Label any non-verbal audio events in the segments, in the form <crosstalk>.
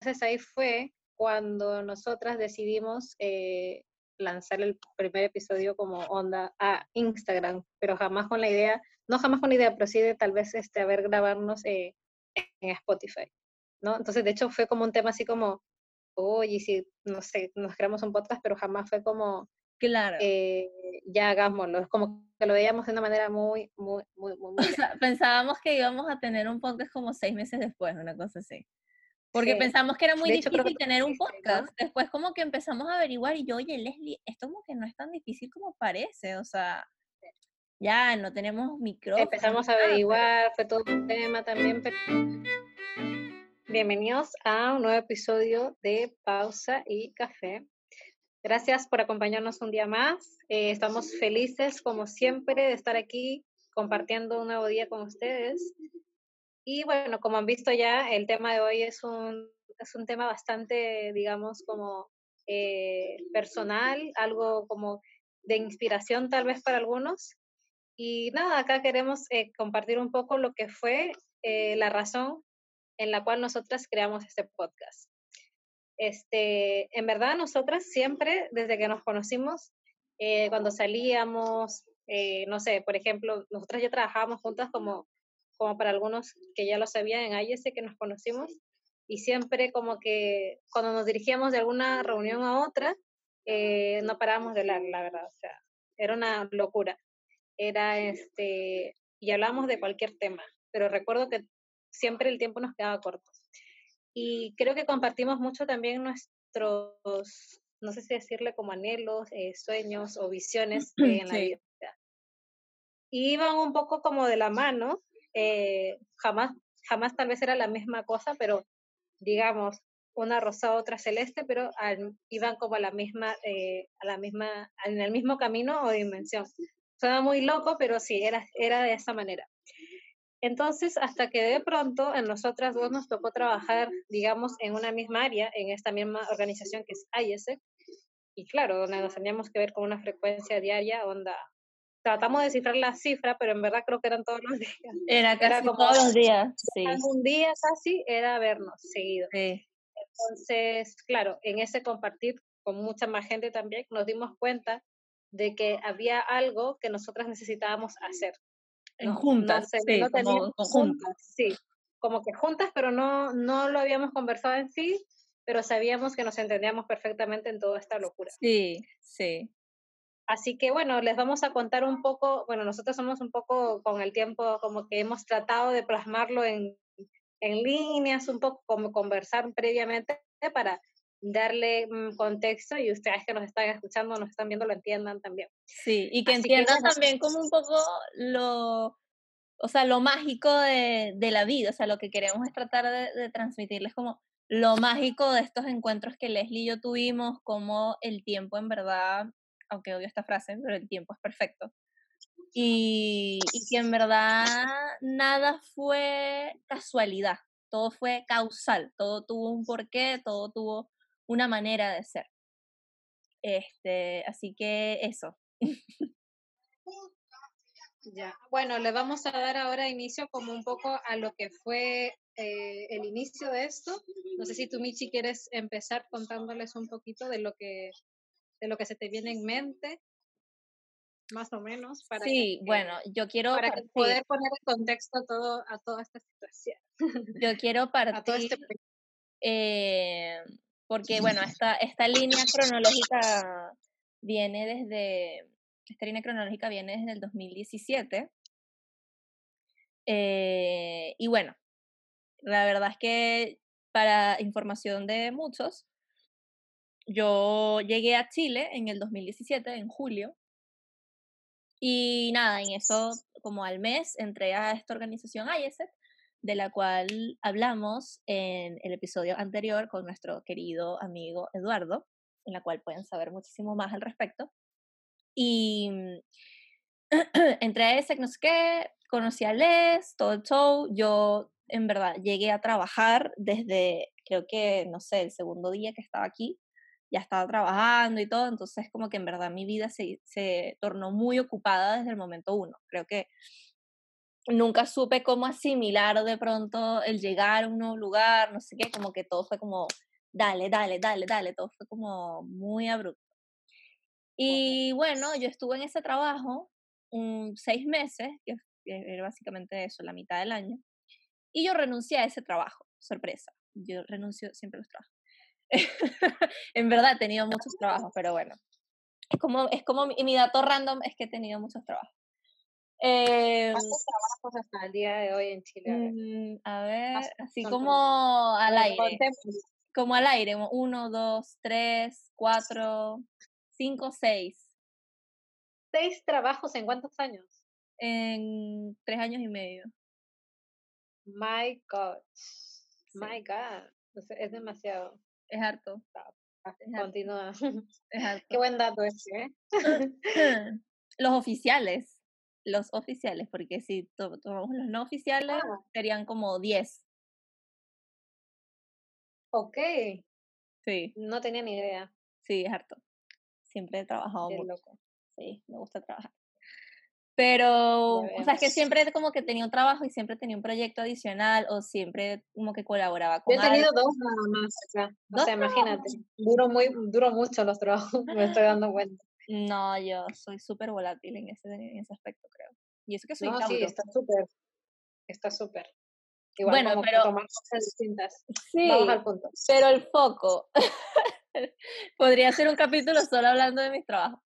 entonces ahí fue cuando nosotras decidimos eh, lanzar el primer episodio como onda a Instagram, pero jamás con la idea, no jamás con la idea, pero sí de tal vez este, haber grabarnos eh, en Spotify, ¿no? Entonces, de hecho, fue como un tema así como, oye, si, no sé, nos creamos un podcast, pero jamás fue como, claro. Eh, ya hagámoslo, es como que lo veíamos de una manera muy, muy, muy, muy... muy pensábamos que íbamos a tener un podcast como seis meses después, una cosa así. Porque pensamos que era muy difícil tener un podcast. Después como que empezamos a averiguar y yo, oye, Leslie, esto como que no es tan difícil como parece, o sea, ya no tenemos micrófono. Empezamos a averiguar, fue todo un tema también. Bienvenidos a un nuevo episodio de Pausa y Café. Gracias por acompañarnos un día más. Eh, estamos felices, como siempre, de estar aquí compartiendo un nuevo día con ustedes. Y bueno, como han visto ya, el tema de hoy es un, es un tema bastante, digamos, como eh, personal, algo como de inspiración tal vez para algunos. Y nada, acá queremos eh, compartir un poco lo que fue eh, la razón en la cual nosotras creamos este podcast. Este, en verdad, nosotras siempre, desde que nos conocimos, cuando salíamos, no sé, por ejemplo, nosotras ya trabajábamos juntas como como para algunos que ya lo sabían en AIS que nos conocimos, y siempre como que cuando nos dirigíamos de alguna reunión a otra, eh, no parábamos de hablar, la verdad, o sea, era una locura. Era este, y hablábamos de cualquier tema, pero recuerdo que siempre el tiempo nos quedaba corto. Y creo que compartimos mucho también nuestros, no sé si decirle como anhelos, eh, sueños o visiones <clears throat> en la vida. Y iban un poco como de la mano, eh, jamás, jamás tal vez era la misma cosa, pero digamos, una rosada, otra celeste, pero iban como a la misma, eh, a la misma, en el mismo camino o dimensión. Suena muy loco, pero sí, era, era de esa manera. Entonces, hasta que de pronto en nosotras dos nos tocó trabajar, digamos, en una misma área, en esta misma organización que es IESEC, y claro, donde nos teníamos que ver con una frecuencia diaria, onda, tratamos de cifrar la cifra, pero en verdad creo que eran todos los días. Era casi como todos los días, sí. Un día casi era vernos seguido. Sí. Entonces, claro, en ese compartir con mucha más gente también nos dimos cuenta de que había algo que nosotras necesitábamos hacer. En juntas, sí, como, juntas. Sí, como que juntas, pero no, no lo habíamos conversado en sí, pero sabíamos que nos entendíamos perfectamente en toda esta locura. Sí, sí. Así que bueno, les vamos a contar un poco, bueno, nosotros somos un poco con el tiempo como que hemos tratado de plasmarlo en, en líneas, un poco como conversar previamente para darle contexto y ustedes que nos están escuchando, nos están viendo, lo entiendan también. Sí, y que entiendan también como un poco lo, o sea, lo mágico de, de, la vida, o sea, lo que queremos es tratar de, de, transmitirles como lo mágico de estos encuentros que Leslie y yo tuvimos, como el tiempo en verdad aunque odio esta frase, pero el tiempo es perfecto. Y, y que en verdad nada fue casualidad, todo fue causal, todo tuvo un porqué, todo tuvo una manera de ser. Este, así que eso. <laughs> Ya, bueno, le vamos a dar ahora inicio como un poco a lo que fue eh, el inicio de esto. No sé si tú, Michi, quieres empezar contándoles un poquito de lo que de lo que se te viene en mente, más o menos. Para sí, bueno, yo quiero para poder poner en contexto a, todo, a toda esta situación. Yo quiero <laughs> este partir, eh, porque <laughs> bueno, esta, esta línea cronológica viene desde, esta línea cronológica viene desde el 2017. Eh, y bueno, la verdad es que para información de muchos, yo llegué a Chile en el 2017, en julio, y nada, en eso, como al mes, entré a esta organización IESET, de la cual hablamos en el episodio anterior con nuestro querido amigo Eduardo, en la cual pueden saber muchísimo más al respecto. Y <clears throat> entré a ese, no sé qué, conocí a Les, todo el show. Yo, en verdad, llegué a trabajar desde, creo que, no sé, el segundo día que estaba aquí ya estaba trabajando y todo, entonces como que en verdad mi vida se, se tornó muy ocupada desde el momento uno. Creo que nunca supe cómo asimilar de pronto el llegar a un nuevo lugar, no sé qué, como que todo fue como, dale, dale, dale, dale, todo fue como muy abrupto. Y bueno, yo estuve en ese trabajo un, seis meses, que era básicamente eso, la mitad del año, y yo renuncié a ese trabajo, sorpresa, yo renuncio siempre a los trabajos. <laughs> en verdad he tenido muchos trabajos, pero bueno, es como, es como mi, mi dato random es que he tenido muchos trabajos. Eh, ¿Cuántos trabajos hasta el día de hoy en Chile? a ver, mm, así como al aire. Como al aire, uno, dos, tres, cuatro, cinco, seis. ¿Seis trabajos en cuántos años? En tres años y medio. My God. My God. Es demasiado. Es harto. Continúa. <laughs> Es <laughs> harto. Qué buen dato ese, ¿eh? <laughs> Los oficiales los oficiales, porque si tomamos los no oficiales, ah. serían como 10. Ok. Sí. No tenía ni idea. Sí, es harto. Siempre he trabajado mucho. Loco. Sí, me gusta trabajar. Pero, o sea, es que siempre como que tenía un trabajo y siempre tenía un proyecto adicional o siempre como que colaboraba con Yo he tenido dos nada más, o sea, o sea imagínate, duro, muy, duro mucho los trabajos, <laughs> me estoy dando cuenta. No, yo soy súper volátil en ese, en ese aspecto, creo. Y eso que soy No, sí, está súper. Está súper. bueno, pero. Tomar cosas distintas. Sí, Vamos al punto. Pero el foco. <laughs> Podría ser un capítulo solo hablando de mis trabajos.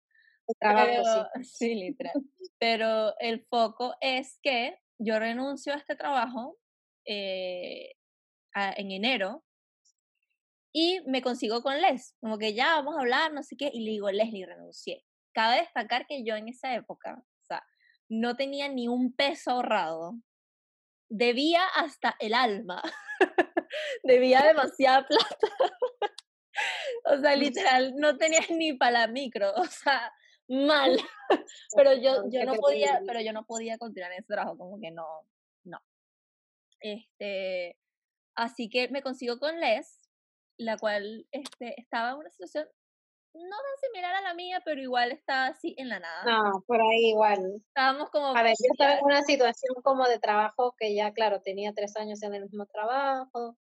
Trabajo, sí. <laughs> sí, literal. Pero el foco es que yo renuncio a este trabajo eh, en enero y me consigo con Les, como que ya vamos a hablar, no sé qué, y le digo, Leslie, renuncié. Cabe destacar que yo en esa época, o sea, no tenía ni un peso ahorrado. Debía hasta el alma. <laughs> Debía demasiada plata. <laughs> o sea, literal, no tenía ni para la micro, o sea, mal. <laughs> <laughs> pero yo, yo no podía, pero yo no podía continuar en ese trabajo, como que no, no. Este, así que me consigo con Les la cual este, estaba en una situación no tan similar a la mía, pero igual estaba así en la nada. No, por ahí igual. Estábamos como... A ver, yo estaba en una situación como de trabajo que ya, claro, tenía tres años en el mismo trabajo.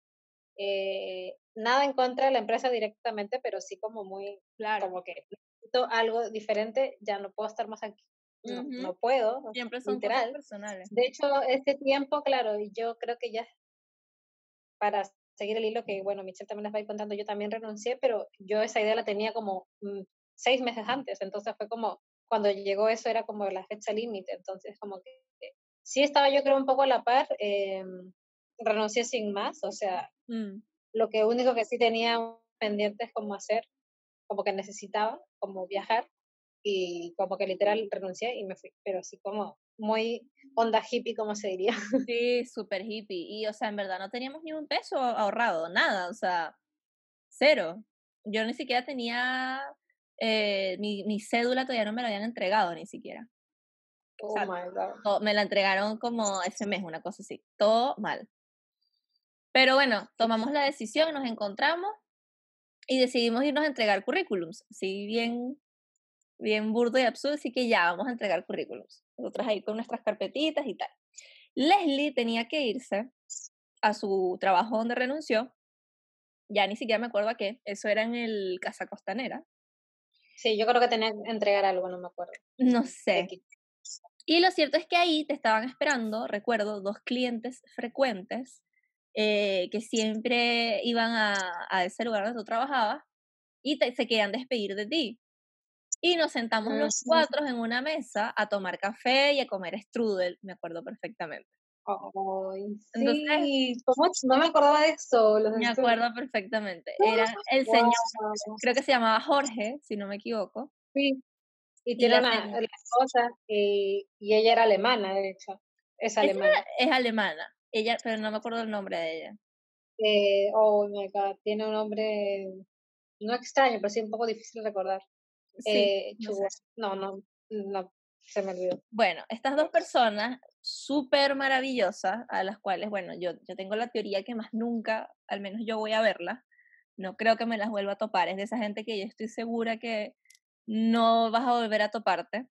Eh, nada en contra de la empresa directamente, pero sí como muy, claro. como que necesito algo diferente, ya no puedo estar más aquí. No, no puedo. Siempre son literal. personales. De hecho, este tiempo, claro, yo creo que ya para seguir el hilo que, bueno, Michelle también les va a ir contando, yo también renuncié, pero yo esa idea la tenía como mm, seis meses antes, entonces fue como, cuando llegó eso era como la fecha límite, entonces como que sí estaba yo creo un poco a la par, eh, renuncié sin más, o sea, mm. lo que único que sí tenía pendiente es como hacer, como que necesitaba, como viajar, y como que literal renuncié y me fui, pero así como muy onda hippie, como se diría. <laughs> Sí, súper hippie. Y, o sea, en verdad no teníamos ni un peso ahorrado, nada, o sea, cero. Yo ni siquiera tenía, eh, mi, mi, cédula todavía no me la habían entregado ni siquiera. Oh my God. me la entregaron como ese mes, una cosa así. Todo mal. Pero bueno, tomamos la decisión, nos encontramos y decidimos irnos a entregar currículums. Así bien bien burdo y absurdo, así que ya vamos a entregar currículums. Nosotras ahí con nuestras carpetitas y tal. Leslie tenía que irse a su trabajo donde renunció. Ya ni siquiera me acuerdo a qué. Eso era en el Casa Costanera. Sí, yo creo que tenía que entregar algo, no me acuerdo. No sé. Y lo cierto es que ahí te estaban esperando, recuerdo, dos clientes frecuentes eh, que siempre iban a, a, ese lugar donde tú trabajabas y se querían despedir de ti. Y nos sentamos los cuatro en una mesa a tomar café y a comer strudel, me acuerdo perfectamente. Ay, sí. No me acordaba de eso. me acuerdo perfectamente. Era el señor, creo que se llamaba Jorge, si no me equivoco. Sí. Y tiene una la esposa y, y, ella era alemana, de hecho. Es alemana. Es alemana. Ella, pero no me acuerdo el nombre de ella. Eh, oh my god, tiene un nombre no extraño, pero sí un poco difícil de recordar. Eh, no, no, no, se me olvidó. Bueno, estas dos personas súper maravillosas, a las cuales, bueno, yo, yo tengo la teoría que más nunca, al menos yo voy a verlas, no creo que me las vuelva a topar, es de esa gente que yo estoy segura que no vas a volver a toparte.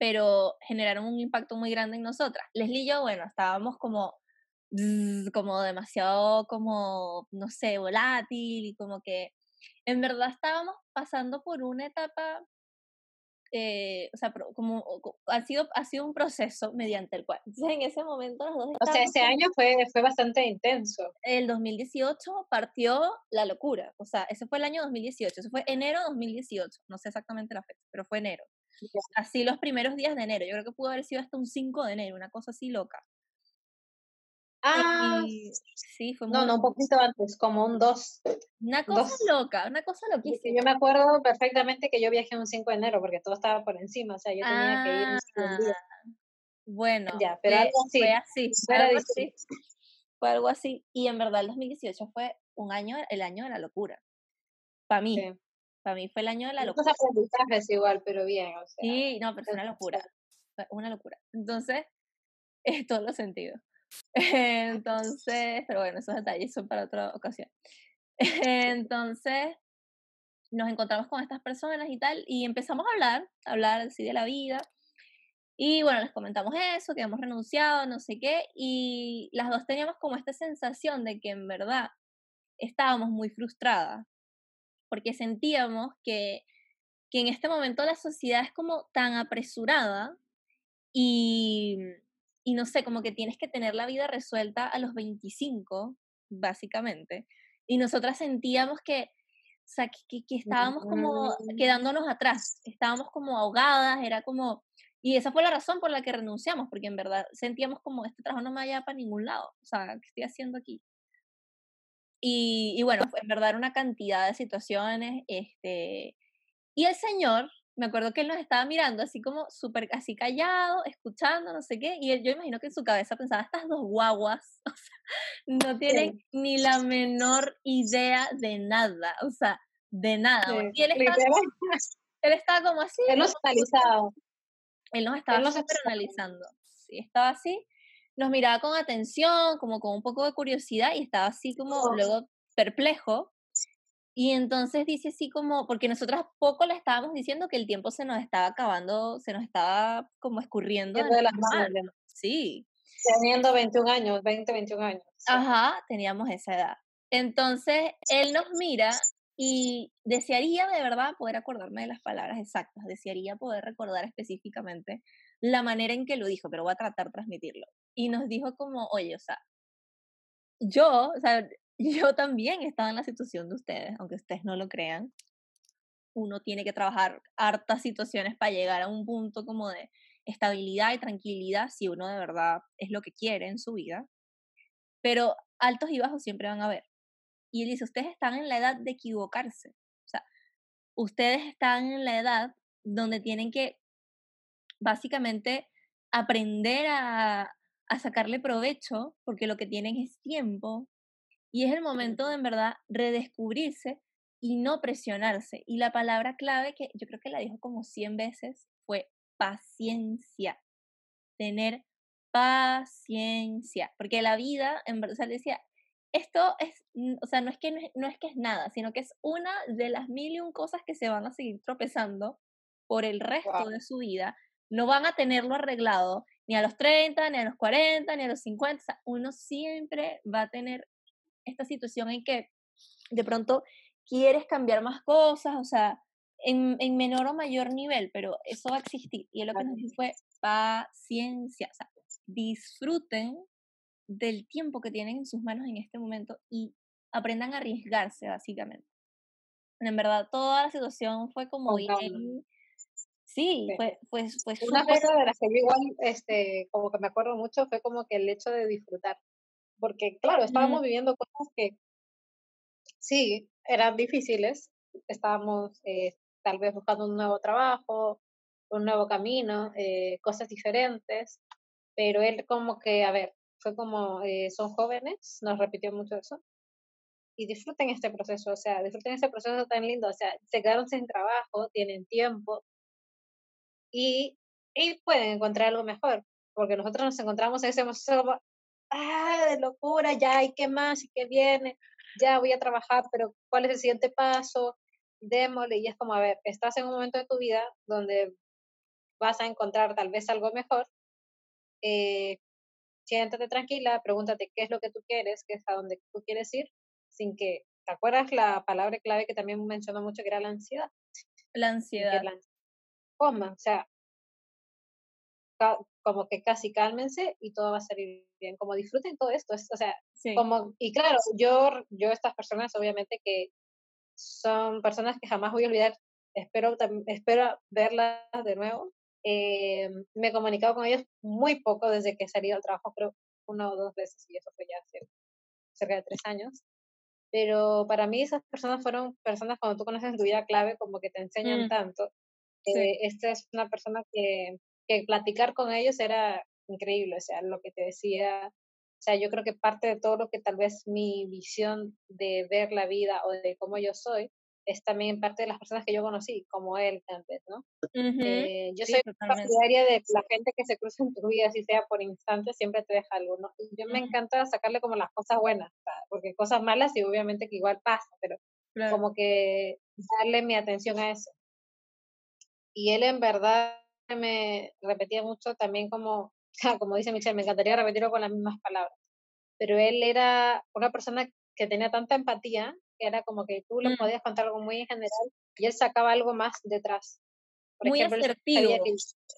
Pero generaron un impacto muy grande en nosotras. Leslie y yo, bueno, estábamos como, como demasiado, como, no sé, volátil y como que en verdad estábamos pasando por una etapa eh, o sea, como ha sido, ha sido un proceso mediante el cual. <laughs> Entonces, en ese momento los dos... O sea, ese año fue, fue bastante intenso. El 2018 partió la locura, o sea, ese fue el año 2018, eso fue enero 2018, no sé exactamente la fecha, pero fue enero. Así los primeros días de enero, yo creo que pudo haber sido hasta un 5 de enero, una cosa así loca. Ah, sí, fue muy No, no, un poquito antes, como un 2. Una cosa loca, una cosa loquísima. Yo me acuerdo perfectamente que yo viajé un 5 de enero porque todo estaba por encima, o sea, yo tenía que ir un día. Ah, bueno, ya, pero algo así. Fue así, fue algo así. Fue algo así. Y en verdad el 2018 fue un año, el año de la locura. Para mí. Para mí fue el año de la locura. aprendizajes igual, pero bien, o sea. Sí, no, pero fue una locura. Una locura. Entonces, <laughs> es todos los sentidos. <laughs> Entonces, pero bueno, esos detalles son para otra ocasión. <laughs> Entonces, nos encontramos con estas personas y tal, y empezamos a hablar, a hablar así de la vida. Y bueno, les comentamos eso, que hemos renunciado, no sé qué, y las dos teníamos como esta sensación de que en verdad estábamos muy frustradas, porque sentíamos que, que en este momento la sociedad es como tan apresurada y, y no sé, como que tienes que tener la vida resuelta a los 25, básicamente. Y nosotras sentíamos que, o sea, que, que, estábamos como quedándonos atrás, estábamos como ahogadas, era como... Y esa fue la razón por la que renunciamos, porque en verdad sentíamos como este trabajo no me vaya para ningún lado, o sea, ¿qué estoy haciendo aquí? Y, y bueno, en verdad era una cantidad de situaciones, este, y el Señor me acuerdo que él nos estaba mirando así como súper así callado, escuchando, no sé qué, y él, yo imagino que en su cabeza pensaba, estas dos guaguas, <laughs> o sea, no tienen ni la menor idea de nada, o sea, de nada. y él estaba, como, él estaba como <laughs> así. Él nos analizaba. Él nos estaba analizando. Sí, estaba así, nos miraba con atención, como con un poco de curiosidad, y estaba así como luego perplejo, y entonces dice así como, porque nosotros poco le estábamos diciendo que el tiempo se nos estaba acabando, se nos estaba como escurriendo. De las manos. Sí. Teniendo 21 años, 20, 21 años. Ajá, teníamos esa edad. Entonces, él nos mira y desearía de verdad poder acordarme de las palabras exactas, desearía poder recordar específicamente la manera en que lo dijo, pero voy a tratar de transmitirlo. Y nos dijo como, oye, o sea, yo, o sea, <laughs> yo también estaba en la situación de ustedes, aunque ustedes no lo crean. Uno tiene que trabajar hartas situaciones para llegar a un punto como de estabilidad y tranquilidad si uno de verdad es lo que quiere en su vida. Pero altos y bajos siempre van a haber. Y él dice, ustedes están en la edad de equivocarse. O sea, ustedes están en la edad donde tienen que básicamente aprender a, a sacarle provecho, porque lo que tienen es tiempo, y es el momento de en verdad redescubrirse y no presionarse. Y la palabra clave que yo creo que la dijo como 100 veces fue paciencia. Tener paciencia. Porque la vida, en verdad, o sea, decía, esto es, o sea, no es, que, no es que es nada, sino que es una de las mil y un cosas que se van a seguir tropezando por el resto de su vida. No van a tenerlo arreglado ni a los 30, ni a los 40, ni a los 50. O sea, uno siempre va a tener esta situación en que de pronto quieres cambiar más cosas, o sea, en, en menor o mayor nivel, pero eso va a existir. Y lo que nos dijo fue paciencia, o sea, disfruten del tiempo que tienen en sus manos en este momento y aprendan a arriesgarse, básicamente. En verdad, toda la situación fue como bien... Sí, fue, fue, fue Una cosa de la que yo igual, este, como que me acuerdo mucho, fue como que el hecho de disfrutar porque claro, estábamos viviendo cosas que sí, eran difíciles, estábamos eh, tal vez buscando un nuevo trabajo, un nuevo camino, eh, cosas diferentes, pero él como que, a ver, fue como, eh, son jóvenes, nos repitió mucho eso, y disfruten este proceso, o sea, disfruten este proceso tan lindo, o sea, se quedaron sin trabajo, tienen tiempo y, y pueden encontrar algo mejor, porque nosotros nos encontramos en ese proceso ah, de locura, ya, ¿y qué más? ¿Y qué viene? Ya voy a trabajar, pero ¿cuál es el siguiente paso? Démosle, y es como, a ver, estás en un momento de tu vida donde vas a encontrar tal vez algo mejor, eh, siéntate tranquila, pregúntate qué es lo que tú quieres, qué es a dónde tú quieres ir, sin que, ¿te acuerdas la palabra clave que también mencionó mucho que era la ansiedad? La ansiedad. O sea, como que casi cálmense y todo va a salir bien, como disfruten todo esto, o sea, como, y claro, yo, yo estas personas obviamente que son personas que jamás voy a olvidar, espero, espero verlas de nuevo, eh, me he comunicado con ellos muy poco desde que he salido al trabajo, creo una o dos veces, y eso fue ya hace cerca de tres años. Pero para mí esas personas fueron personas cuando tú conoces tu vida clave, como que te enseñan mm. tanto. Eh, esta es una persona que, que platicar con ellos era increíble, o sea, lo que te decía, o sea, yo creo que parte de todo lo que tal vez mi visión de ver la vida o de cómo yo soy, es también parte de las personas que yo conocí, como él tal vez, ¿no? Eh, yo soy partidaria de la gente que se cruza en tu vida, así sea por instantes, siempre te deja algo, ¿no? Y yo me encanta sacarle como las cosas buenas, porque cosas malas y obviamente que igual pasa, pero como que darle mi atención a eso. Y él en verdad me repetía mucho también como, <laughs> como dice Michelle, me encantaría repetirlo con las mismas palabras, pero él era una persona que tenía tanta empatía era como que tú le mm. podías contar algo muy en general y él sacaba algo más detrás. muy asertivo.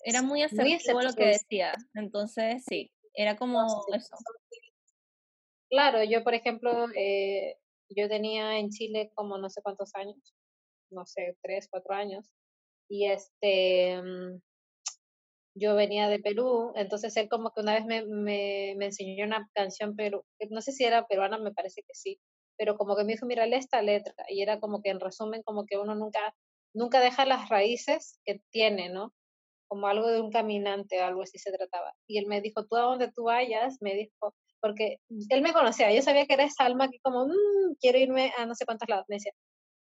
era muy asertivo, lo que decía. Entonces, sí, era como eso. Claro, yo, por ejemplo, eh, yo tenía en Chile como no sé cuántos años, no sé, tres, cuatro años, y este, mm, yo venía de Perú, entonces él como que una vez me, me, me enseñó una canción, pero no sé si era peruana, me parece que sí, pero como que me dijo, mira, esta letra, y era como que en resumen, como que uno nunca, nunca deja las raíces que tiene, ¿no? Como algo de un caminante, algo así se trataba. Y él me dijo, tú a donde tú vayas, me dijo, porque él me conocía, yo sabía que era esa alma que como, mmm, quiero irme a no sé cuántos lados, me decía,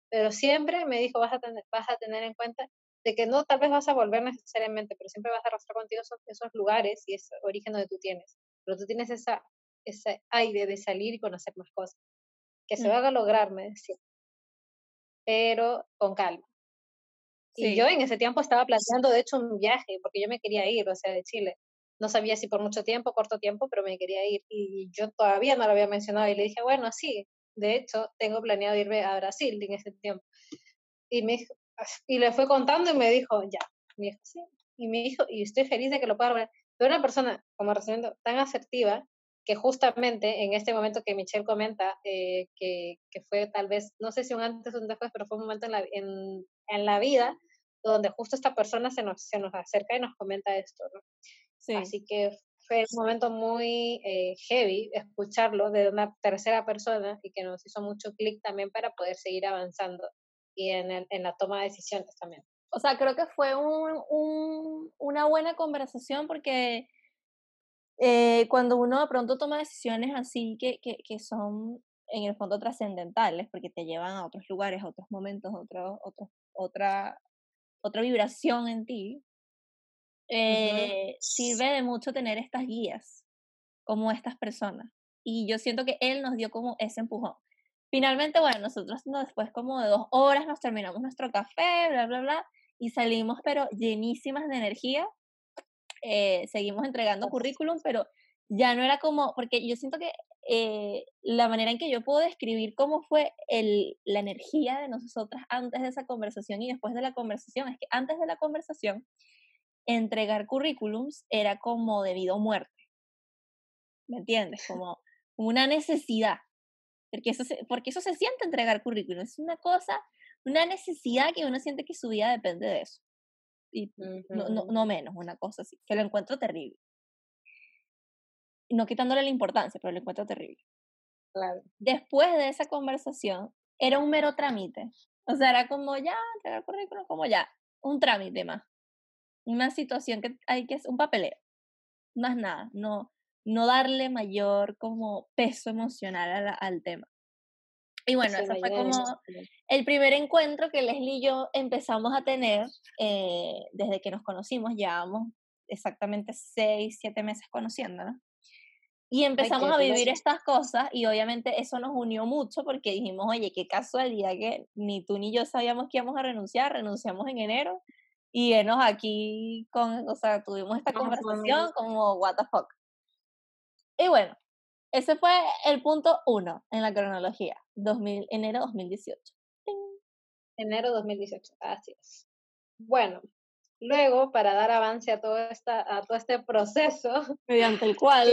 pero siempre me dijo, vas a tener, vas a tener en cuenta de que no tal vez vas a volver necesariamente, pero siempre vas a arrastrar contigo esos, esos lugares y ese origen donde tú tienes, pero tú tienes esa, ese aire de salir y conocer más cosas que se mm. van a lograr, me decía, pero con calma. Y yo en ese tiempo estaba planteando, de hecho, un viaje, porque yo me quería ir, o sea, de Chile. No sabía si por mucho tiempo, corto tiempo, pero me quería ir. Y yo todavía no lo había mencionado y le dije, bueno, sí, de hecho, tengo planeado irme a Brasil en ese tiempo. Y, me y le fue contando y me dijo, ya. Me dijo, sí. Y me dijo, y estoy feliz de que lo pueda ver. Pero una persona, como resumiendo, tan asertiva, que justamente en este momento que Michelle comenta, eh, que, que, fue tal vez, no sé si un antes o un después, pero fue un momento en la, en, en la vida donde justo esta persona se nos, se nos acerca y nos comenta esto, ¿no? Sí. Así que fue un momento muy eh, heavy escucharlo de una tercera persona y que nos hizo mucho clic también para poder seguir avanzando y en, en la toma de decisiones también. O sea, creo que fue un, un, una buena conversación porque eh, cuando uno de pronto toma decisiones así que, que, que son en el fondo trascendentales, porque te llevan a otros lugares, a otros momentos, otro, otro, otra, otra vibración en ti, eh, sirve de mucho tener estas guías, como estas personas. Y yo siento que él nos dio como ese empujón. Finalmente, bueno, nosotros después como de dos horas nos terminamos nuestro café, bla, bla, bla, y salimos pero llenísimas de energía eh, seguimos entregando currículum, pero ya no era como, porque yo siento que eh, la manera en que yo puedo describir cómo fue el, la energía de nosotras antes de esa conversación y después de la conversación, es que antes de la conversación, entregar currículums era como debido a muerte. ¿Me entiendes? <laughs> Como una necesidad. Porque eso, se, porque eso se siente entregar currículum. Es una cosa, una necesidad que uno siente que su vida depende de eso y no, no, no, menos, una cosa así, que lo encuentro terrible. No quitándole la importancia, pero lo encuentro terrible. Claro. Después de esa conversación, era un mero trámite. O sea, era como ya, entregar currículum, como ya, un trámite más. Una situación que hay que, un papeleo. Más nada, no, no darle mayor como peso emocional al tema. Y bueno, ese fue como el primer encuentro que Leslie y yo empezamos a tener eh, desde que nos conocimos, llevábamos exactamente seis, siete meses conociéndonos. Y empezamos a vivir estas cosas y obviamente eso nos unió mucho porque dijimos, oye, qué casualidad que ni tú ni yo sabíamos que íbamos a renunciar, renunciamos en enero y enos aquí con, o sea, tuvimos esta conversación como, what the fuck. Y bueno, ese fue el punto uno en la cronología, 2000, enero 2018. Enero 2018, así es. Bueno, luego, para dar avance a todo, esta, a todo este proceso, <laughs> mediante el cual...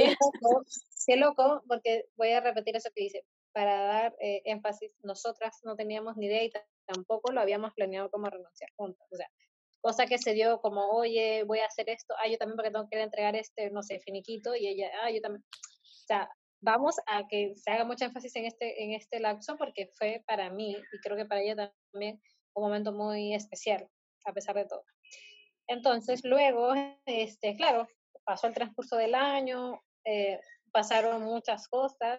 Qué loco, porque voy a repetir eso que dice, para dar eh, énfasis, nosotras no teníamos ni idea y tampoco lo habíamos planeado como renunciar juntas. O sea, cosa que se dio como, oye, voy a hacer esto, ah, yo también porque tengo que entregar este, no sé, finiquito, y ella, ah, yo también. O sea, vamos a que se haga mucho énfasis en este, en este lapso porque fue para mí y creo que para ella también un momento muy especial, a pesar de todo. Entonces, luego, este, claro, pasó el transcurso del año, eh, pasaron muchas cosas.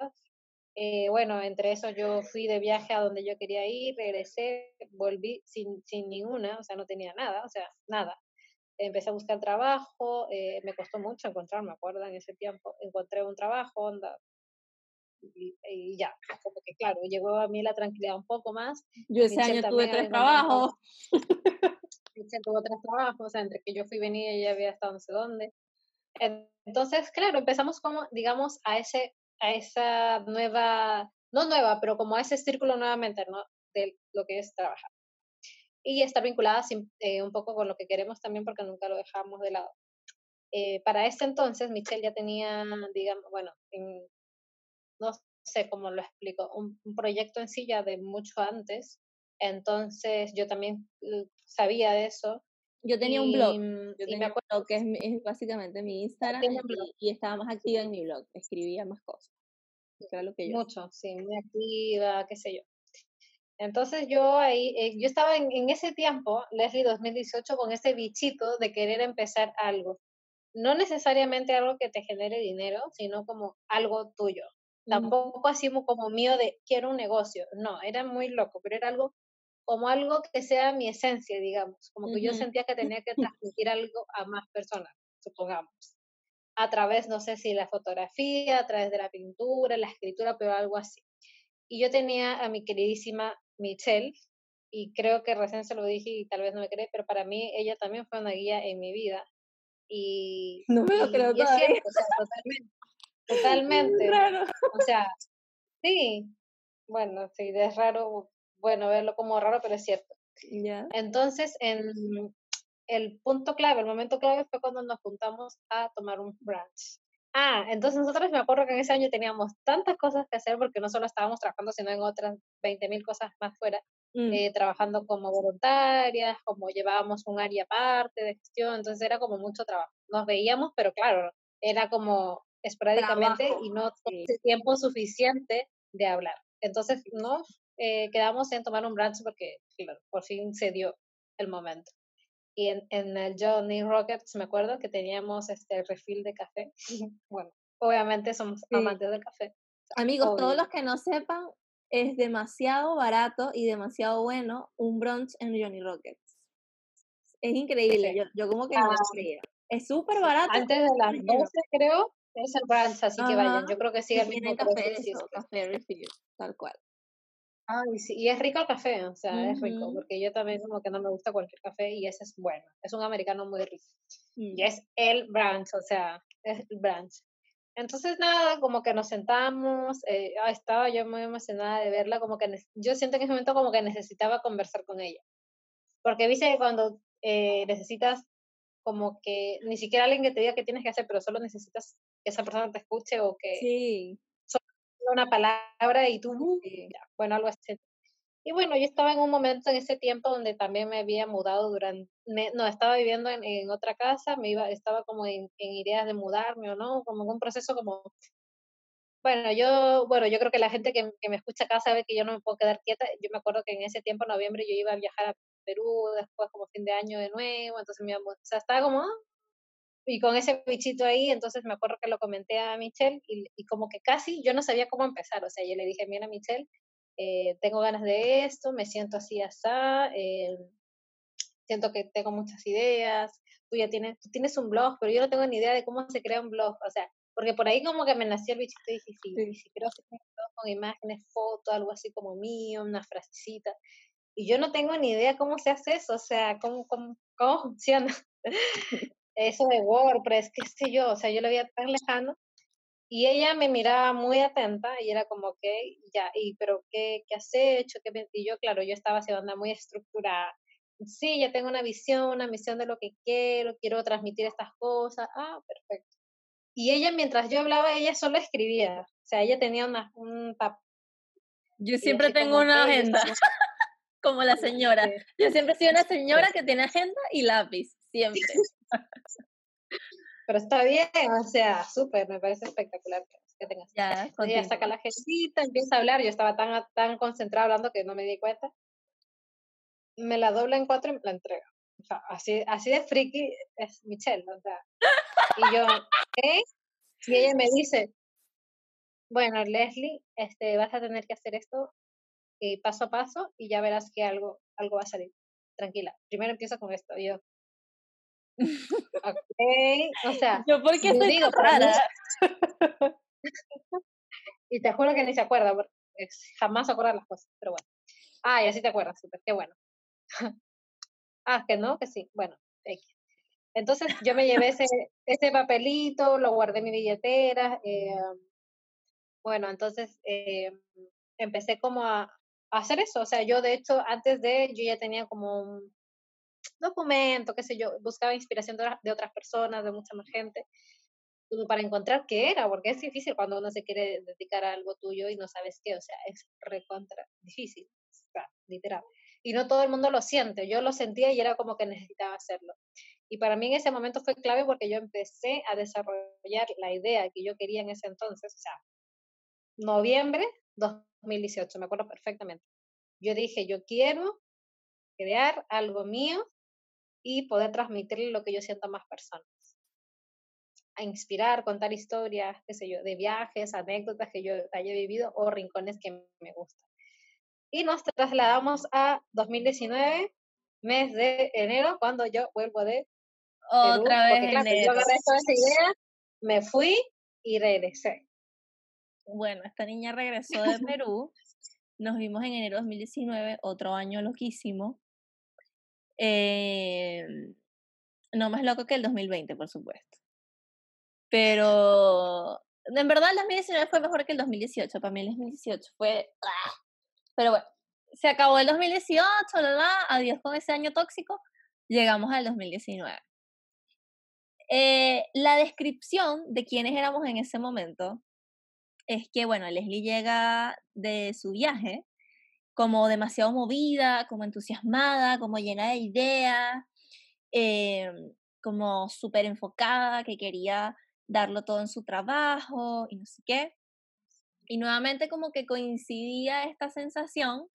Eh, bueno, entre eso yo fui de viaje a donde yo quería ir, regresé, volví sin, sin ninguna, o sea, no tenía nada, o sea, nada empecé a buscar trabajo, eh, me costó mucho encontrar, me acuerdo, en ese tiempo, encontré un trabajo, onda, y, ya, como que claro, llegó a mí la tranquilidad un poco más. Yo ese año tuve tres trabajos. tuvo tres trabajos, o sea, entre que yo fui venía y ella había estado no sé dónde. Entonces, claro, empezamos como, digamos, a ese, a esa nueva, no nueva, pero como a ese círculo nuevamente, ¿no? De lo que es trabajar y está vinculada eh, un poco con lo que queremos también porque nunca lo dejamos de lado. Eh, para este entonces, Michelle ya tenía, digamos, bueno, no sé cómo lo explico, un, proyecto en sí de mucho antes, entonces yo también sabía de eso. Yo tenía un blog, mm, yo tenía me acuerdo, que es, básicamente mi Instagram y, estaba más activa en mi blog, escribía más cosas. lo que yo. Mucho, sí, muy activa, qué sé yo. Entonces yo ahí, eh, yo estaba en, en, ese tiempo, Leslie 2018, con ese bichito de querer empezar algo. No necesariamente algo que te genere dinero, sino como algo tuyo. Tampoco así como mío de quiero un negocio. No, era muy loco, pero era algo como algo que sea mi esencia, digamos. Como que yo sentía que tenía que transmitir algo a más personas, supongamos. A través, no sé si la fotografía, a través de la pintura, la escritura, pero algo así. Y yo tenía a mi queridísima Michelle, y creo que recién se lo dije y tal vez no me cree, pero para mí ella también fue una guía en mi vida. Y, no me lo creo es cierto, o sea, totalmente. <laughs> Totalmente. O sea, sí. Bueno, sí, es raro, bueno, verlo como raro, pero es cierto. Entonces, en el punto clave, el momento clave fue cuando nos juntamos a tomar un brunch. Ah, entonces nosotros me acuerdo que en ese año teníamos tantas cosas que hacer porque no solo estábamos trabajando, sino en otras 20.000 cosas más fuera, mm. eh, trabajando como voluntarias, como llevábamos un área aparte de gestión, entonces era como mucho trabajo. Nos veíamos, pero claro, era como esporádicamente y no tiempo suficiente de hablar. Entonces nos eh, quedamos en tomar un brunch porque, claro, por fin se dio el momento. Y en, en el Johnny Rockets me acuerdo que teníamos este refil de café. <laughs> bueno, obviamente somos amantes del café. Amigos, todos los que no sepan, es demasiado barato y demasiado bueno un brunch en Johnny Rockets. Es increíble, yo, yo, como que no lo ah, creía. Es súper barato. Antes de las 12 creo, es el brunch, así que vayan. Yo creo que sí, el mismo café, café refil, tal cual. Ay, sí, y es rico el café, o sea, es rico, porque yo también como que no me gusta cualquier café y ese es bueno, es un americano muy rico. Y mm. es el brunch, o sea, es el brunch. Entonces, nada, como que nos sentamos, eh, ah, estaba yo muy emocionada de verla, como que yo siento en ese momento como que necesitaba conversar con ella. Porque viste que cuando eh, necesitas como que ni siquiera alguien que te diga qué tienes que hacer, pero solo necesitas que esa persona te escuche o que sí una palabra y tú, bueno, algo así. Y bueno, yo estaba en un momento en ese tiempo donde también me había mudado durante, no, estaba viviendo en, otra casa, me iba, estaba como en, ideas de mudarme o no, como un proceso como, bueno, yo, bueno, yo creo que la gente que, que, me escucha acá sabe que yo no me puedo quedar quieta. Yo me acuerdo que en ese tiempo, en noviembre, yo iba a viajar a Perú, después como fin de año de nuevo, entonces me o sea, estaba como, y con ese bichito ahí, entonces me acuerdo que lo comenté a Michelle y, y, como que casi yo no sabía cómo empezar, o sea, yo le dije, mira Michelle, eh, tengo ganas de esto, me siento así, así, eh, siento que tengo muchas ideas, tú ya tienes, tú tienes un blog, pero yo no tengo ni idea de cómo se crea un blog, o sea, porque por ahí como que me nació el bichito y dije, sí, sí. creo que un blog con imágenes, fotos, algo así como mío, una frasecita, y yo no tengo ni idea cómo se hace eso, o sea, cómo, cómo, cómo funciona <laughs> eso de WordPress, qué sé yo, o sea, yo lo veía tan lejano y ella me miraba muy atenta y era como, que ya, y pero qué, qué has hecho? ¿Qué y yo, claro, yo estaba haciendo una muy estructurada. Sí, ya tengo una visión, una misión de lo que quiero, quiero transmitir estas cosas. Ah, perfecto. Y ella, mientras yo hablaba, ella solo escribía. O sea, ella tenía una, un papel. Yo siempre tengo una agenda, <laughs> como la señora. Yo siempre sido una señora que tiene agenda y lápiz, siempre. <laughs> Pero está bien, o sea, súper, me parece espectacular que tengas. Ya, ella saca la agendita, empieza a hablar, yo estaba tan, tan concentrada hablando que no me di cuenta. Me la dobla en cuatro y me la entrega. O sea, así, así de friki es Michelle, o sea. Y yo, ¿qué? Y ella me dice, bueno, Leslie, este, vas a tener que hacer esto eh, paso a paso y ya verás que algo, algo va a salir. Tranquila. Primero empiezo con esto. Y yo, ok, o sea, yo porque estoy digo, rara. <laughs> y te juro que ni se acuerda, porque jamás se acuerda las cosas, pero bueno. Ah, y así te acuerdas, súper, qué bueno. <laughs> ah, que no, que sí, bueno, entonces yo me llevé ese, <laughs> ese papelito, lo guardé en mi billetera. Eh, bueno, entonces eh, empecé como a, hacer eso. O sea, yo de hecho antes de, yo ya tenía como un documento, qué sé yo, buscaba inspiración de, otras personas, de mucha más gente, como para encontrar qué era, porque es difícil cuando uno se quiere dedicar a algo tuyo y no sabes qué, o sea, es recontra difícil, literal. Y no todo el mundo lo siente, yo lo sentía y era como que necesitaba hacerlo. Y para mí en ese momento fue clave porque yo empecé a desarrollar la idea que yo quería en ese entonces, o sea, noviembre 2018, me acuerdo perfectamente. Yo dije, yo quiero crear algo mío y poder transmitirle lo que yo siento a más personas. A inspirar, contar historias, qué sé yo, de viajes, anécdotas que yo haya vivido o rincones que me gustan. Y nos trasladamos a 2019, mes de enero, cuando yo vuelvo de otra vez claro, yo agarré toda esa idea, me fui y regresé. Bueno, esta niña regresó de Perú. Nos vimos en enero de 2019, otro año loquísimo. Eh, no más loco que el 2020, por supuesto. <laughs> Pero en verdad el 2019 fue mejor que el 2018. Para mí el 2018 fue... ¡ah! Pero bueno, se acabó el 2018, la, adiós con ese año tóxico. Llegamos al 2019. Eh, la descripción de quiénes éramos en ese momento es que, bueno, Leslie llega de su viaje como demasiado movida, como entusiasmada, como llena de ideas, eh, como súper enfocada, que quería darlo todo en su trabajo y no sé qué. Y nuevamente como que coincidía esta sensación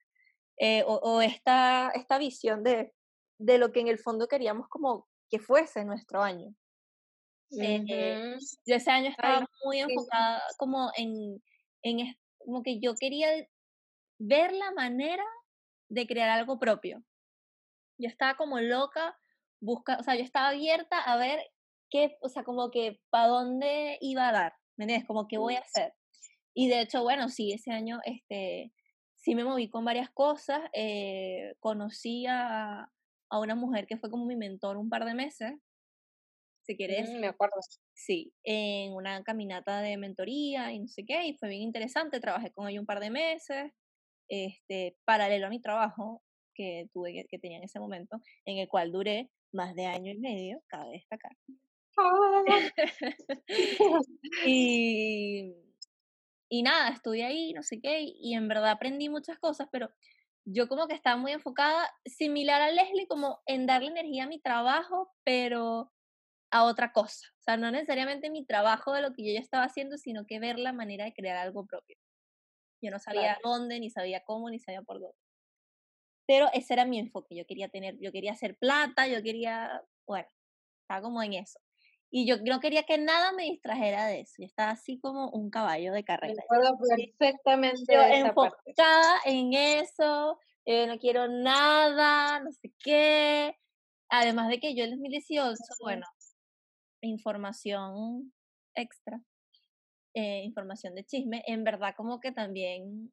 eh, o, esta, esta visión de, de lo que en el fondo queríamos como que fuese nuestro año. Eh, yo ese año estaba muy enfocada como en, en, como que yo quería ver la manera de crear algo propio. Yo estaba como loca, busca, o sea, yo estaba abierta a ver qué, o sea, como que para dónde iba a dar, ¿me entiendes? Como qué voy a hacer. Y de hecho, bueno, sí, ese año, este, sí me moví con varias cosas, eh, conocí a, a una mujer que fue como mi mentor un par de meses, si quieres. Mm, me acuerdo. Sí, en una caminata de mentoría y no sé qué, y fue bien interesante, trabajé con ella un par de meses, este, paralelo a mi trabajo que tuve, que tenía en ese momento, en el cual duré más de año y medio, cabe destacar. ¡Ah! <laughs> y, y nada, estuve ahí, no sé qué, y en verdad aprendí muchas cosas, pero yo como que estaba muy enfocada, similar a Leslie, como en darle energía a mi trabajo, pero a otra cosa. O sea, no necesariamente mi trabajo de lo que yo ya estaba haciendo, sino que ver la manera de crear algo propio. Yo no sabía dónde, ni sabía cómo, ni sabía por dónde. Pero ese era mi enfoque. Yo quería tener, yo quería hacer plata, yo quería, bueno, estaba como en eso. Y yo no quería que nada me distrajera de eso. Yo estaba así como un caballo de carrera. perfectamente. Yo enfocada en eso, eh, no quiero nada, no sé qué. Además de que yo en 2018, bueno, información extra, eh, información de chisme, en verdad como que también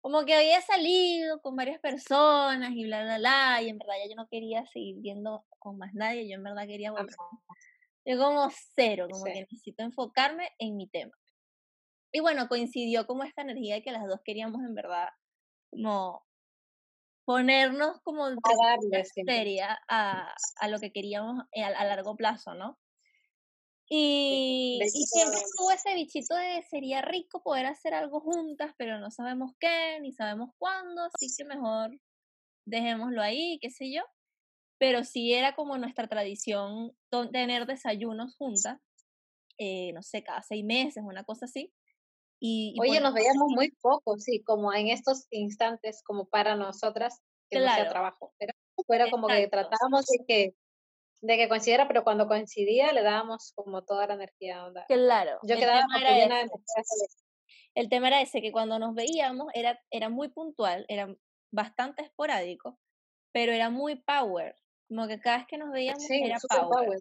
como que había salido con varias personas y bla, bla, bla, y en verdad ya yo no quería seguir viendo con más nadie, yo en verdad quería volver. Yo como cero, como que necesito enfocarme en mi tema. Y bueno, coincidió como esta energía de que las dos queríamos en verdad como ponernos como a seria a, a, lo que queríamos a, a largo plazo, ¿no? Y, y, siempre estuvo ese bichito de sería rico poder hacer algo juntas, pero no sabemos qué, ni sabemos cuándo, así que mejor dejémoslo ahí, qué sé yo. Pero sí era como nuestra tradición tener desayunos juntas, eh, no sé, cada seis meses, una cosa así. Y, Oye, nos veíamos muy poco, sí, como en estos instantes, como para nosotras, que no sea trabajo. Era, era como que tratábamos de que de que coincidiera, pero cuando coincidía le dábamos como toda la energía. Onda. Claro. Yo quedaba llena de El tema era ese, que cuando nos veíamos era, era muy puntual, era bastante esporádico, pero era muy power. Como que cada vez que nos veíamos era power.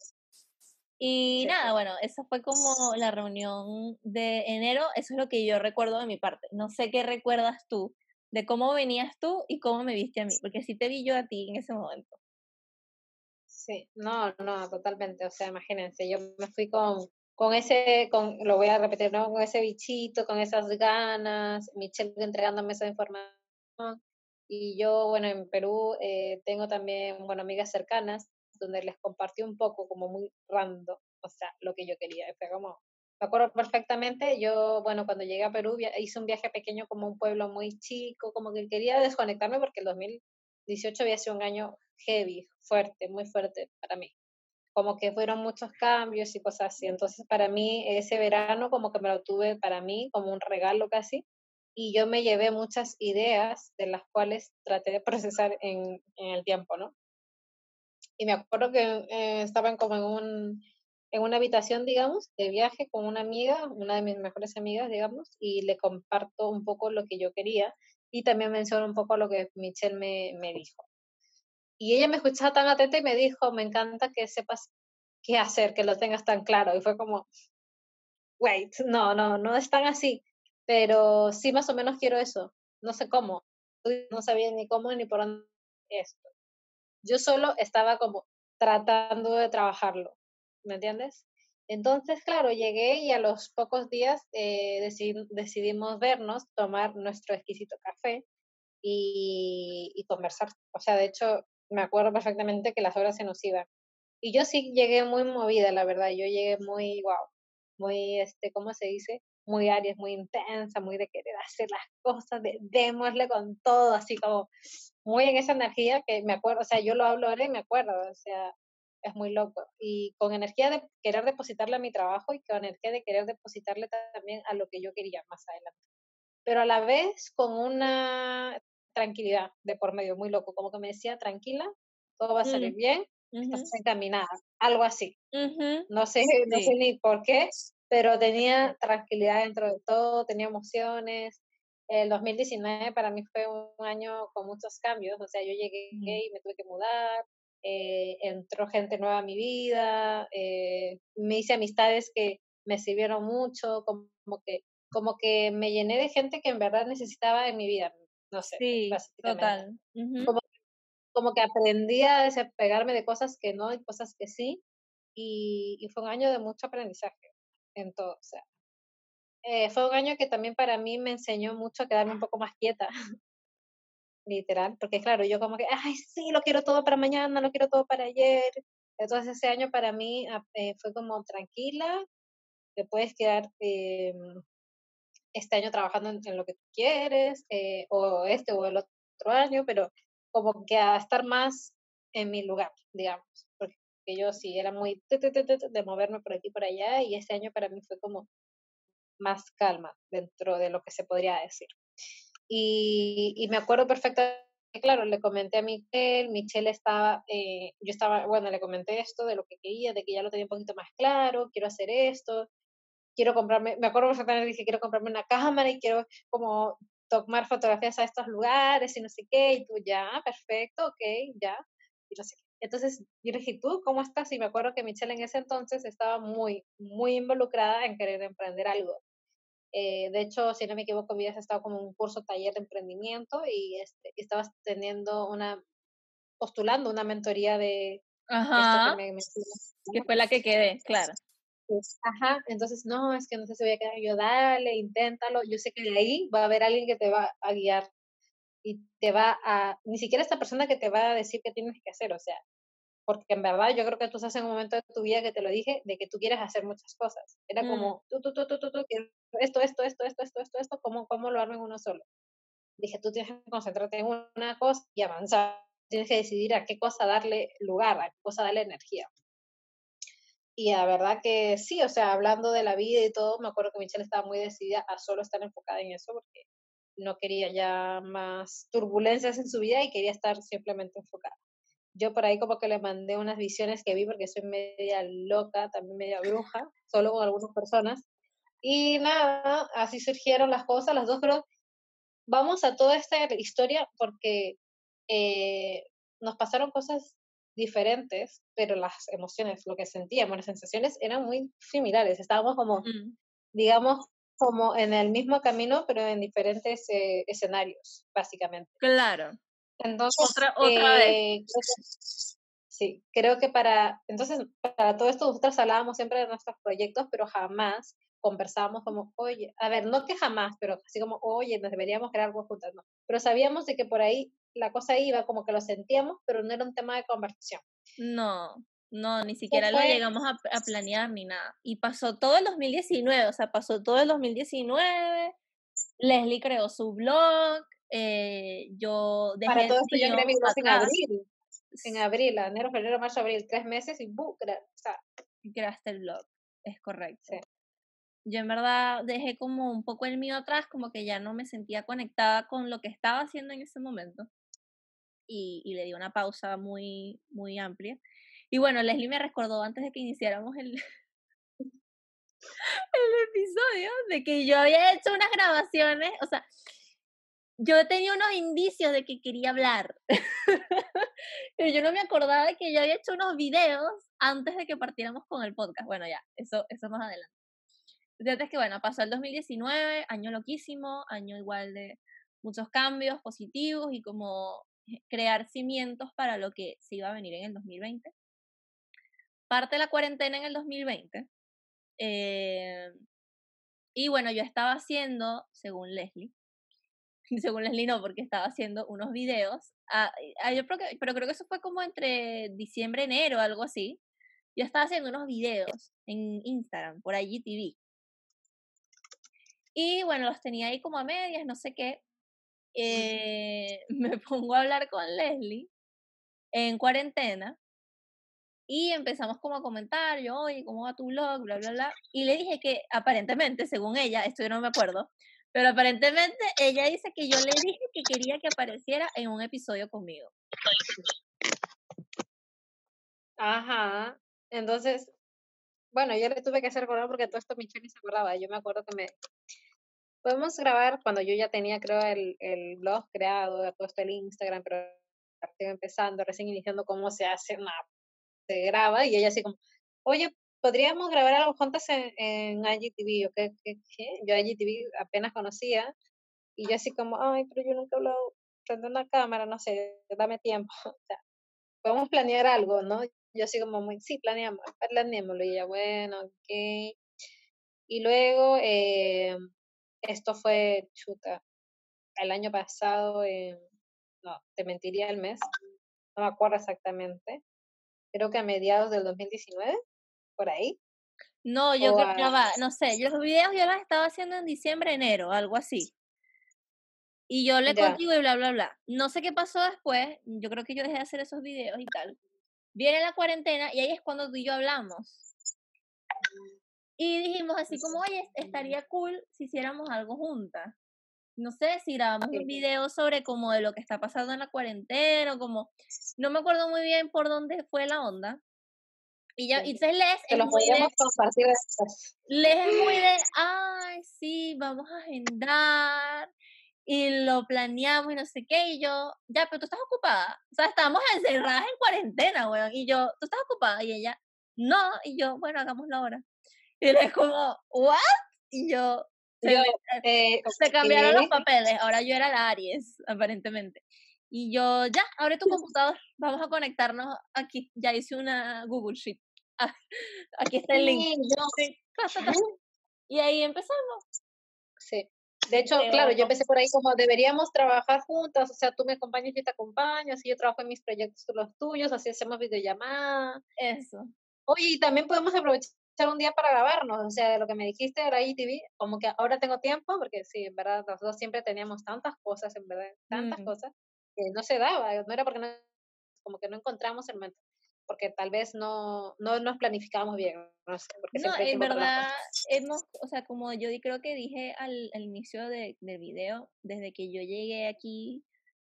Y nada, bueno, esa fue como la reunión de enero, eso es lo que yo recuerdo de mi parte. No sé qué recuerdas tú de cómo venías tú y cómo me viste a mí, porque sí te vi yo a ti en ese momento. Sí, no, no, totalmente. O sea, imagínense, yo me fui con, con ese, con, lo voy a repetir, ¿no? Con ese bichito, con esas ganas, Michelle entregándome esa información. Y yo, bueno, en Perú eh, tengo también, bueno, amigas cercanas, donde les compartí un poco como muy random, o sea, lo que yo quería. Fue como, me acuerdo perfectamente, yo, bueno, cuando llegué a Perú hice un viaje pequeño como un pueblo muy chico, como que quería desconectarme porque el 2018 había sido un año heavy, fuerte, muy fuerte para mí. Como que fueron muchos cambios y cosas así. Entonces, para mí, ese verano como que me lo tuve para mí como un regalo casi. Y yo me llevé muchas ideas de las cuales traté de procesar en, en el tiempo, ¿no? Y me acuerdo que eh, estaban como en, un, en una habitación, digamos, de viaje con una amiga, una de mis mejores amigas, digamos, y le comparto un poco lo que yo quería y también menciono un poco lo que Michelle me, me dijo. Y ella me escuchaba tan atenta y me dijo, me encanta que sepas qué hacer, que lo tengas tan claro. Y fue como, wait, no, no, no es tan así, pero sí más o menos quiero eso. No sé cómo, no sabía ni cómo ni por dónde esto. Yo solo estaba como tratando de trabajarlo, ¿me entiendes? Entonces, claro, llegué y a los pocos días eh, decidimos vernos, tomar nuestro exquisito café y, y, conversar. O sea, de hecho, me acuerdo perfectamente que las horas se nos iban. Y yo sí llegué muy movida, la verdad, yo llegué muy, wow, muy, este, ¿cómo se dice? Muy Aries, muy intensa, muy de querer hacer las cosas, de démosle con todo, así como muy en esa energía que me acuerdo, o sea, yo lo hablo ahora y me acuerdo, o sea, es muy loco. Y con energía de querer depositarle a mi trabajo y con energía de querer depositarle también a lo que yo quería más adelante. Pero a la vez con una tranquilidad de por medio, muy loco, como que me decía, tranquila, todo va a salir mm, bien, estás encaminada, algo así. No sé, <laughs> no sé ni por qué, pero tenía tranquilidad dentro de todo, tenía emociones. El 2019 para mí fue un año con muchos cambios, o sea, yo llegué mm. y me tuve que mudar, eh, entró gente nueva a mi vida, eh, me hice amistades que me sirvieron mucho, como, que como que me llené de gente que en verdad necesitaba en mi vida, no sé. Sí, total. como, como, que aprendí a despegarme de cosas que no y cosas que sí. Y, y fue un año de mucho aprendizaje en todo. O sea, eh, fue un año que también para mí me enseñó mucho a quedarme un poco más quieta. Literal, porque claro, yo como que, ay, sí, lo quiero todo para mañana, lo quiero todo para ayer. Entonces ese año para mí ah, eh, fue como tranquila, te puedes quedar eh, este año trabajando en, lo que tú quieres, eh, o este o el otro año, pero como que a estar más en mi lugar, digamos, porque yo sí era muy de moverme por aquí y por allá, y este año para mí fue como más calma dentro de lo que se podría decir. Y, y me acuerdo perfectamente, claro, le comenté a Michelle, Michelle estaba, eh, yo estaba, bueno, le comenté esto de lo que quería, de que ya lo tenía un poquito más claro, quiero hacer esto, quiero comprarme, me acuerdo perfectamente, dije, quiero comprarme una cámara y quiero como tomar fotografías a estos lugares y no sé qué, y tú ya, perfecto, ok, ya, y no sé qué. Entonces yo le dije, ¿tú cómo estás? Y me acuerdo que Michelle en ese entonces estaba muy, muy involucrada en querer emprender algo. Eh, de hecho, si no me equivoco, habías estado como un curso taller de emprendimiento y este, estabas teniendo una, postulando una mentoría de Ajá, que, me, que fue la que quedé, claro. Pues, ajá, entonces no, es que no sé si voy a quedar yo, dale, inténtalo, yo sé que de ahí va a haber alguien que te va a guiar y te va a, ni siquiera esta persona que te va a decir qué tienes que hacer, o sea, porque en verdad yo creo que tú estás en un momento de tu vida que te lo dije, de que tú quieres hacer muchas cosas. Era mm. como, tú, tú, tú, tú, tú, tú, esto, esto, esto, esto, esto, esto, esto, ¿cómo, cómo lo armo en uno solo? Dije, tú tienes que concentrarte en una cosa y avanzar. Tienes que decidir a qué cosa darle lugar, a qué cosa darle energía. Y la verdad que sí, o sea, hablando de la vida y todo, me acuerdo que Michelle estaba muy decidida a solo estar enfocada en eso porque no quería ya más turbulencias en su vida y quería estar simplemente enfocada yo por ahí como que le mandé unas visiones que vi porque soy media loca, también media bruja, solo con algunas personas. Y nada, así surgieron las cosas, las dos, pero vamos a toda esta historia porque eh, nos pasaron cosas diferentes, pero las emociones, lo que sentíamos, las sensaciones eran muy similares. Estábamos como, digamos, como en el mismo camino, pero en diferentes eh, escenarios, básicamente. Claro. Entonces, otra, otra vez. Eh, sí, creo que para, entonces, para todo esto nosotros hablábamos siempre de nuestros proyectos, pero jamás conversábamos como, oye, a ver, no que jamás, pero así como, oye, nos deberíamos crear algo juntas, no. Pero sabíamos de que por ahí la cosa iba, como que lo sentíamos, pero no era un tema de conversación. No, no, ni siquiera lo llegamos a, a, planear ni nada. Y pasó todo el 2019, o sea, pasó todo el 2019, Leslie creó su blog, eh, yo dejé Para todo esto yo creé mi blog en abril. En abril, enero, febrero, marzo, abril, tres meses y ¡bu! O sea, creaste el blog, es correcto. Yo en verdad dejé como un poco el mío atrás, como que ya no me sentía conectada con lo que estaba haciendo en ese momento. Y, y le di una pausa muy, muy amplia. Y bueno, Leslie me recordó antes de que iniciáramos el, <laughs> el episodio de que yo había hecho unas grabaciones, o sea, yo tenía unos indicios de que quería hablar. <laughs> Pero yo no me acordaba de que yo había hecho unos videos antes de que partiéramos con el podcast. Bueno, ya, eso, eso más adelante. Entonces, que bueno, pasó el 2019, año loquísimo, año igual de muchos cambios positivos y como crear cimientos para lo que se iba a venir en el 2020. Parte la cuarentena en el 2020. Eh, y bueno, yo estaba haciendo, según Leslie, <laughs> según Leslie no, porque estaba haciendo unos videos. Ah, ah, yo creo que, pero creo que eso fue como entre diciembre, enero, algo así. Yo estaba haciendo unos videos en Instagram, por IGTV. Y bueno, los tenía ahí como a medias, no sé qué. Eh, <laughs> me pongo a hablar con Leslie en cuarentena y empezamos como a comentar, yo, oye, ¿cómo va tu blog? Bla, bla, bla. Y le dije que aparentemente, según ella, esto yo no me acuerdo, pero aparentemente ella dice que yo le dije que quería que apareciera en un episodio conmigo. Ajá. Entonces, bueno, yo le tuve que hacer acordar porque todo esto Michelle se acordaba. Yo me acuerdo que me... Podemos grabar cuando yo ya tenía, creo, el, el blog creado, todo esto el Instagram, pero estoy empezando, recién iniciando cómo se hace una... Se graba y ella así como, oye, podríamos grabar algo juntas en, en IGTV. ¿o qué, qué, Yo IGTV apenas conocía y yo así como, ay, pero yo nunca he hablado frente a una cámara, no sé, dame tiempo. <laughs> O sea, podemos planear algo, ¿no? Yo así como muy, sí, planeamos, planeémoslo. Y ella, bueno, ok. Y luego, eh, esto fue, chuta, el año pasado, eh, no, te mentiría el mes, no me acuerdo exactamente, creo que a mediados del 2019 por ahí. No, yo que va, no sé, yo los videos yo los estaba haciendo en diciembre, enero, algo así. Y yo le contigo y bla, bla, bla. No sé qué pasó después, yo creo que yo dejé de hacer esos videos y tal. Viene la cuarentena y ahí es cuando tú y yo hablamos. Y dijimos así como, oye, estaría cool si hiciéramos algo juntas. No sé si grabamos un video sobre como de lo que está pasando en la cuarentena o como, no me acuerdo muy bien por dónde fue la onda, y, ya, y entonces Les es muy de, compartir Les es muy de, ay, sí, vamos a agendar y lo planeamos y no sé qué, y yo, ya, pero tú estás ocupada. O sea, estamos encerradas en cuarentena, weón, y yo, ¿tú estás ocupada? Y ella, no, y yo, bueno, hagámoslo ahora. Y él es como, ¿what? Y yo, Se, eh, se cambiaron los papeles, ahora yo era la Aries, aparentemente. Y yo, ya, abre tu <laughs> computador, vamos a conectarnos aquí. Ya hice una Google Sheet. <laughs> Aquí está el link. <laughs> Y ahí empezamos. Sí. De hecho, claro, yo empecé por ahí como deberíamos trabajar juntas, o sea, tú me acompañas, yo te acompaño, así yo trabajo en mis proyectos, tú los tuyos, así hacemos videollamada. Eso. Oye, y también podemos aprovechar un día para grabarnos, o sea, de lo que me dijiste ahora ITV, como que ahora tengo tiempo, porque sí, en verdad, los dos siempre teníamos tantas cosas, en verdad, tantas mm. cosas, que no se daba, no era porque no, como que no encontramos el momento, porque tal vez no, no nos planificábamos bien, no sé, porque No, en verdad, hemos, o sea, como yo creo que dije al, al inicio de, del video, desde que yo llegué aquí,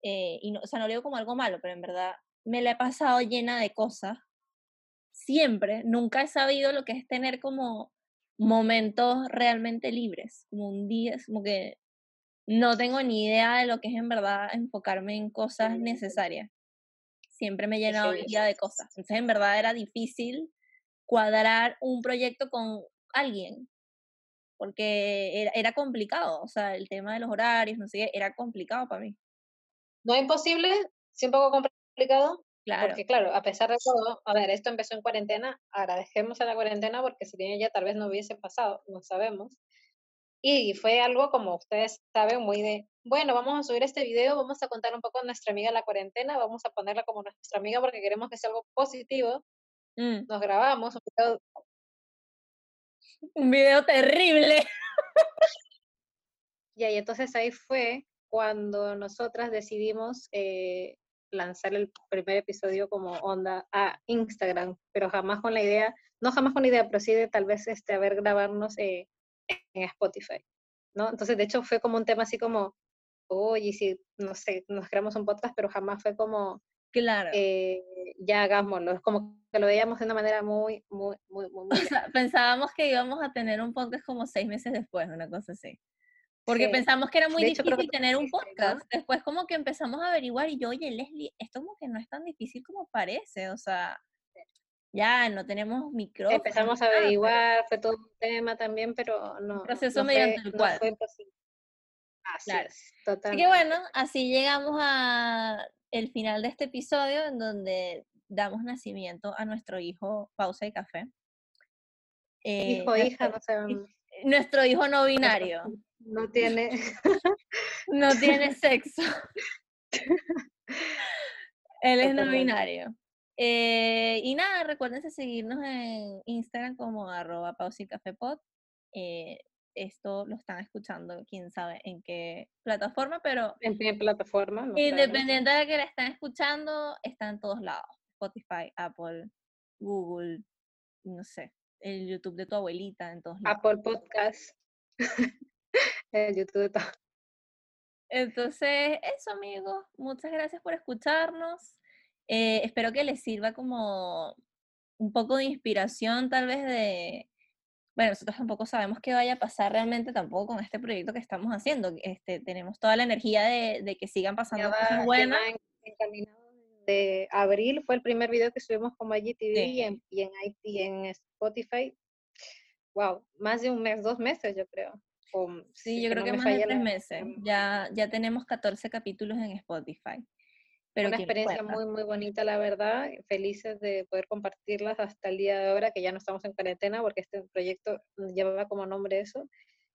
eh, y no, o sea, no lo digo como algo malo, pero en verdad me la he pasado llena de cosas siempre, nunca he sabido lo que es tener como momentos realmente libres, como un día, como que no tengo ni idea de lo que es en verdad enfocarme en cosas necesarias. Siempre me he llenado el día de cosas. Entonces, en verdad era difícil cuadrar un proyecto con alguien, porque era, era complicado, o sea, el tema de los horarios, no sé, era complicado para mí. No es imposible, sí un poco complicado, Claro. Porque claro, a pesar de todo, a ver, esto empezó en cuarentena, agradecemos a la cuarentena porque si bien ella tal vez no hubiese pasado, no sabemos. Y fue algo como ustedes saben, muy de, bueno, vamos a subir este video, vamos a contar un poco a nuestra amiga la cuarentena, vamos a ponerla como nuestra amiga porque queremos que sea algo positivo. Mm. Nos grabamos un video, un video terrible. <laughs> y ahí entonces ahí fue cuando nosotras decidimos eh, lanzar el primer episodio como onda a Instagram, pero jamás con la idea, no jamás con la idea, pero sí de tal vez este, haber grabarnos eh, en Spotify, ¿no? Entonces, de hecho, fue como un tema así como, oye, si, no sé, nos creamos un podcast, pero jamás fue como, claro. Eh, ya hagámoslo, es como que lo veíamos de una manera muy, muy, muy, muy... muy pensábamos que íbamos a tener un podcast como seis meses después, una cosa así. Porque pensamos que era muy difícil tener un podcast. Después como que empezamos a averiguar y yo, oye, Leslie, esto como que no es tan difícil como parece, o sea, ya no tenemos micrófono. Empezamos a averiguar, fue todo un tema también, pero no. Proceso mediante el cual. Así Así que bueno, así llegamos a el final de este episodio en donde damos nacimiento a nuestro hijo Pausa y Café. hijo, eh, hija, no sabemos. Nuestro hijo no binario. No tiene. <laughs> no tiene sexo. <laughs> Él es no binario. Eh, y nada, recuérdense seguirnos en Instagram como arroba pausicafepod. Eh, esto lo están escuchando, quién sabe en qué plataforma, pero... En qué plataforma. independiente de que la estén escuchando, está en todos lados. Spotify, Apple, Google, no sé, el YouTube de tu abuelita, en todos lados. Apple Podcast. <laughs> el YouTube Entonces, eso amigos, muchas gracias por escucharnos. Eh, espero que les sirva como un poco de inspiración tal vez de, bueno, nosotros tampoco sabemos qué vaya a pasar realmente tampoco con este proyecto que estamos haciendo. Este, tenemos toda la energía de, que sigan pasando cosas buenas. de abril fue el primer video que subimos como IGTV y, en, y, en, y en Spotify. Wow, más de un mes, dos meses yo creo sí, yo creo que, más de tres meses. Ya, ya tenemos 14 capítulos en Spotify. Pero una experiencia muy, muy bonita, la verdad. Felices de poder compartirlas hasta el día de ahora, que ya no estamos en cuarentena, porque este proyecto llevaba como nombre eso,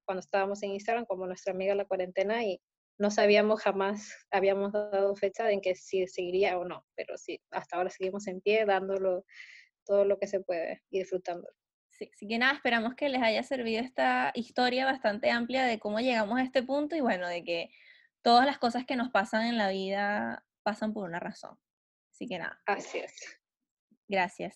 cuando estábamos en Instagram, como nuestra amiga la cuarentena, y no sabíamos jamás, habíamos dado fecha de en que si seguiría o no, pero sí, hasta ahora seguimos en pie, dándolo todo lo que se puede y disfrutándolo. Sí, así que nada, esperamos que les haya servido esta historia bastante amplia de cómo llegamos a este punto y bueno, de que todas las cosas que nos pasan en la vida pasan por una razón. Así que nada. Así es. Gracias.